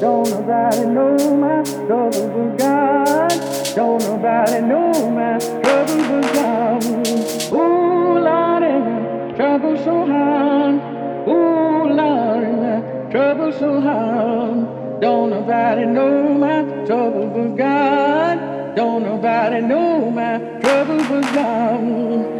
Don't nobody know my troubles but God. Don't nobody know my troubles but God. Ooh, Lord, my trouble so hard. Ooh, Lord, my trouble so hard. Don't nobody know my troubles but God. Don't nobody know my troubles but God.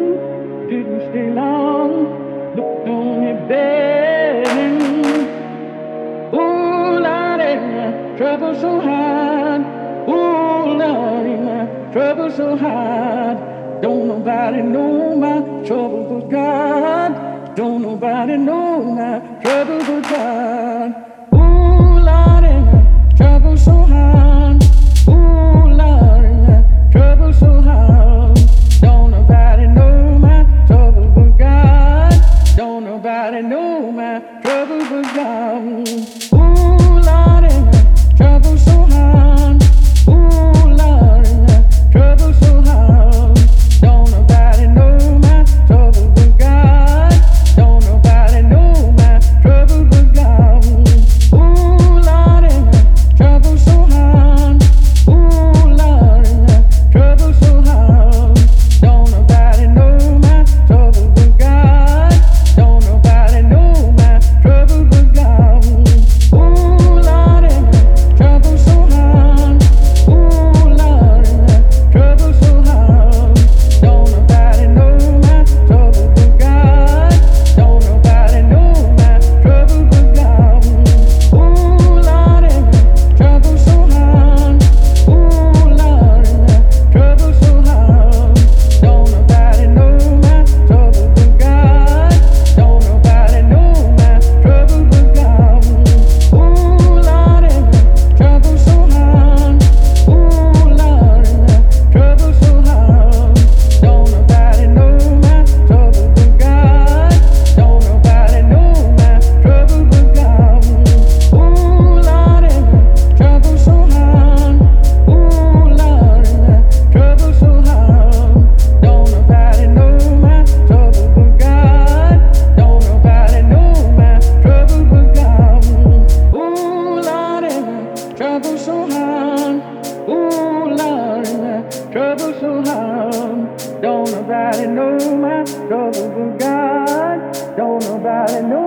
so hard. Oh, Lord, trouble so hard. Don't nobody know my trouble but God. Don't nobody know my trouble but God. Alléluia.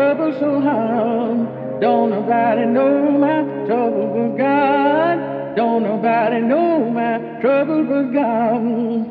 Trouble so hard. Don't nobody know my trouble but God. Don't nobody know my trouble but God.